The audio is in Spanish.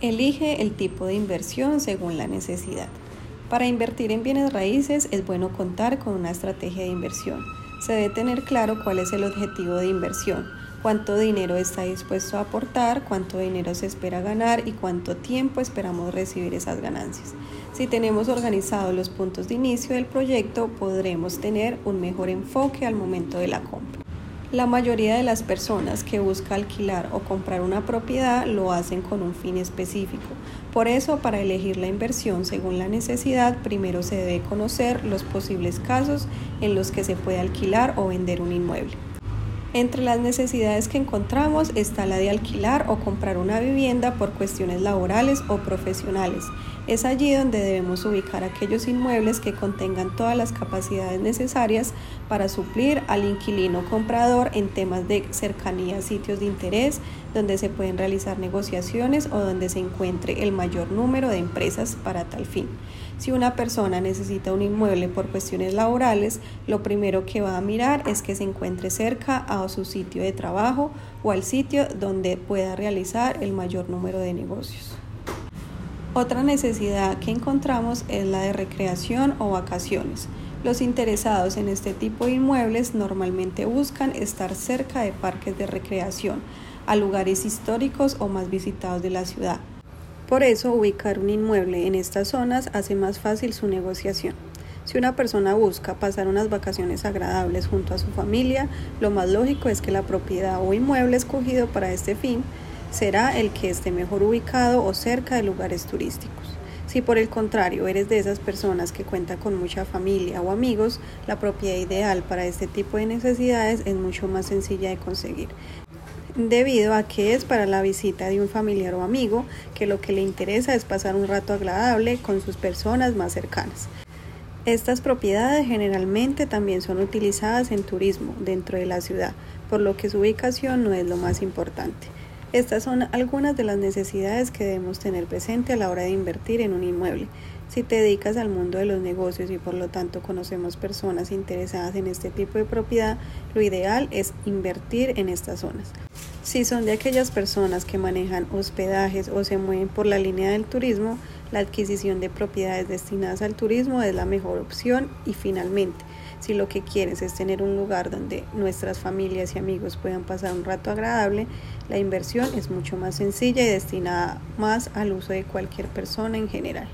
Elige el tipo de inversión según la necesidad. Para invertir en bienes raíces es bueno contar con una estrategia de inversión. Se debe tener claro cuál es el objetivo de inversión, cuánto dinero está dispuesto a aportar, cuánto dinero se espera ganar y cuánto tiempo esperamos recibir esas ganancias. Si tenemos organizados los puntos de inicio del proyecto, podremos tener un mejor enfoque al momento de la compra. La mayoría de las personas que buscan alquilar o comprar una propiedad lo hacen con un fin específico. Por eso, para elegir la inversión según la necesidad, primero se debe conocer los posibles casos en los que se puede alquilar o vender un inmueble. Entre las necesidades que encontramos está la de alquilar o comprar una vivienda por cuestiones laborales o profesionales. Es allí donde debemos ubicar aquellos inmuebles que contengan todas las capacidades necesarias para suplir al inquilino comprador en temas de cercanía a sitios de interés, donde se pueden realizar negociaciones o donde se encuentre el mayor número de empresas para tal fin. Si una persona necesita un inmueble por cuestiones laborales, lo primero que va a mirar es que se encuentre cerca su sitio de trabajo o al sitio donde pueda realizar el mayor número de negocios. Otra necesidad que encontramos es la de recreación o vacaciones. Los interesados en este tipo de inmuebles normalmente buscan estar cerca de parques de recreación, a lugares históricos o más visitados de la ciudad. Por eso, ubicar un inmueble en estas zonas hace más fácil su negociación. Si una persona busca pasar unas vacaciones agradables junto a su familia, lo más lógico es que la propiedad o inmueble escogido para este fin será el que esté mejor ubicado o cerca de lugares turísticos. Si por el contrario eres de esas personas que cuenta con mucha familia o amigos, la propiedad ideal para este tipo de necesidades es mucho más sencilla de conseguir, debido a que es para la visita de un familiar o amigo que lo que le interesa es pasar un rato agradable con sus personas más cercanas. Estas propiedades generalmente también son utilizadas en turismo dentro de la ciudad, por lo que su ubicación no es lo más importante. Estas son algunas de las necesidades que debemos tener presente a la hora de invertir en un inmueble. Si te dedicas al mundo de los negocios y por lo tanto conocemos personas interesadas en este tipo de propiedad, lo ideal es invertir en estas zonas. Si son de aquellas personas que manejan hospedajes o se mueven por la línea del turismo, la adquisición de propiedades destinadas al turismo es la mejor opción y finalmente, si lo que quieres es tener un lugar donde nuestras familias y amigos puedan pasar un rato agradable, la inversión es mucho más sencilla y destinada más al uso de cualquier persona en general.